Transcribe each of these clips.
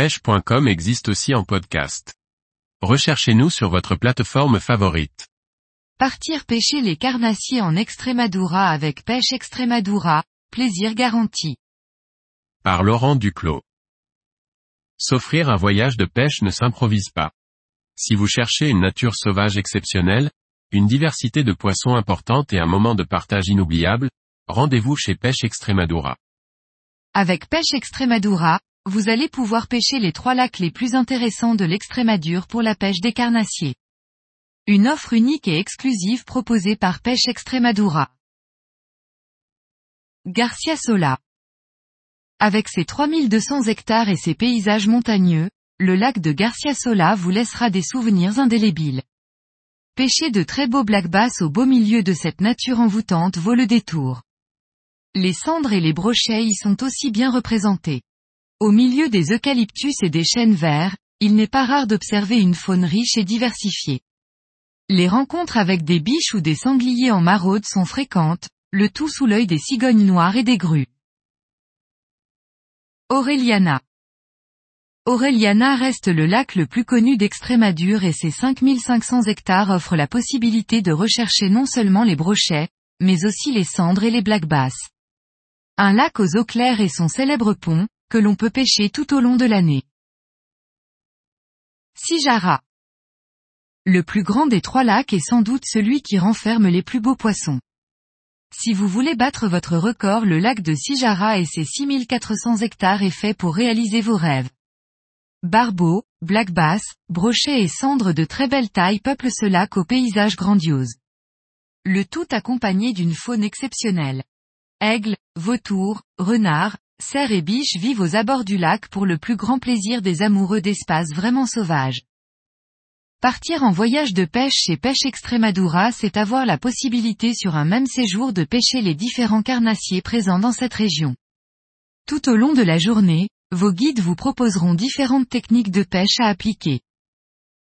pêche.com existe aussi en podcast. Recherchez-nous sur votre plateforme favorite. Partir pêcher les carnassiers en Extremadura avec Pêche Extremadura, plaisir garanti. Par Laurent Duclos. S'offrir un voyage de pêche ne s'improvise pas. Si vous cherchez une nature sauvage exceptionnelle, une diversité de poissons importante et un moment de partage inoubliable, rendez-vous chez Pêche Extremadura. Avec Pêche Extremadura, vous allez pouvoir pêcher les trois lacs les plus intéressants de l'Extrémadure pour la pêche des carnassiers. Une offre unique et exclusive proposée par Pêche Extremadura. Garcia Sola. Avec ses 3200 hectares et ses paysages montagneux, le lac de Garcia Sola vous laissera des souvenirs indélébiles. Pêcher de très beaux black bass au beau milieu de cette nature envoûtante vaut le détour. Les cendres et les brochets y sont aussi bien représentés. Au milieu des eucalyptus et des chênes verts, il n'est pas rare d'observer une faune riche et diversifiée. Les rencontres avec des biches ou des sangliers en maraude sont fréquentes, le tout sous l'œil des cigognes noires et des grues. Aureliana. Aureliana reste le lac le plus connu d'Extrémadure et ses 5500 hectares offrent la possibilité de rechercher non seulement les brochets, mais aussi les cendres et les black bass. Un lac aux eaux claires et son célèbre pont, que l'on peut pêcher tout au long de l'année. Sijara. Le plus grand des trois lacs est sans doute celui qui renferme les plus beaux poissons. Si vous voulez battre votre record le lac de Sijara et ses 6400 hectares est fait pour réaliser vos rêves. Barbeaux, black bass, brochets et cendres de très belle taille peuplent ce lac au paysage grandiose. Le tout accompagné d'une faune exceptionnelle. Aigles, vautours, renards, cerfs et biches vivent aux abords du lac pour le plus grand plaisir des amoureux d'espaces vraiment sauvages. Partir en voyage de pêche chez Pêche Extremadura c'est avoir la possibilité sur un même séjour de pêcher les différents carnassiers présents dans cette région. Tout au long de la journée, vos guides vous proposeront différentes techniques de pêche à appliquer.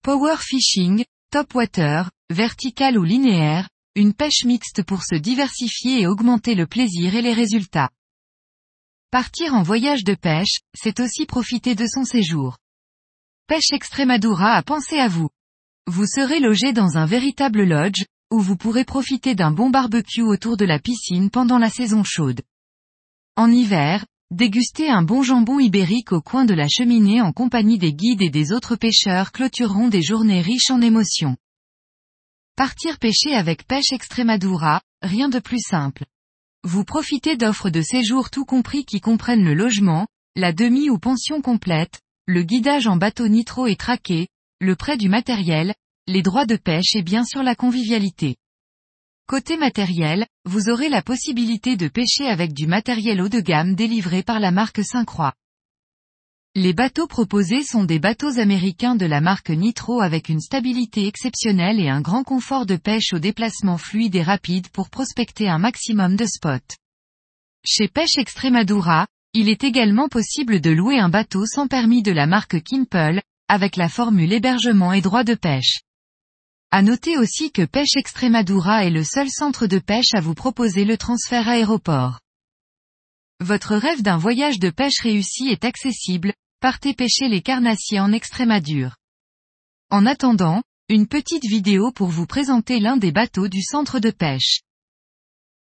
Power fishing, top water, vertical ou linéaire, une pêche mixte pour se diversifier et augmenter le plaisir et les résultats. Partir en voyage de pêche, c'est aussi profiter de son séjour. Pêche Extremadura a pensé à vous. Vous serez logé dans un véritable lodge, où vous pourrez profiter d'un bon barbecue autour de la piscine pendant la saison chaude. En hiver, dégustez un bon jambon ibérique au coin de la cheminée en compagnie des guides et des autres pêcheurs clôtureront des journées riches en émotions. Partir pêcher avec Pêche Extremadura, rien de plus simple. Vous profitez d'offres de séjour tout compris qui comprennent le logement, la demi ou pension complète, le guidage en bateau nitro et traqué, le prêt du matériel, les droits de pêche et bien sûr la convivialité. Côté matériel, vous aurez la possibilité de pêcher avec du matériel haut de gamme délivré par la marque Saint-Croix. Les bateaux proposés sont des bateaux américains de la marque Nitro avec une stabilité exceptionnelle et un grand confort de pêche au déplacement fluide et rapide pour prospecter un maximum de spots. Chez Pêche Extremadura, il est également possible de louer un bateau sans permis de la marque Kimpel, avec la formule hébergement et droit de pêche. À noter aussi que Pêche Extremadura est le seul centre de pêche à vous proposer le transfert aéroport. Votre rêve d'un voyage de pêche réussi est accessible, partez pêcher les carnassiers en Extrémadure. En attendant, une petite vidéo pour vous présenter l'un des bateaux du centre de pêche.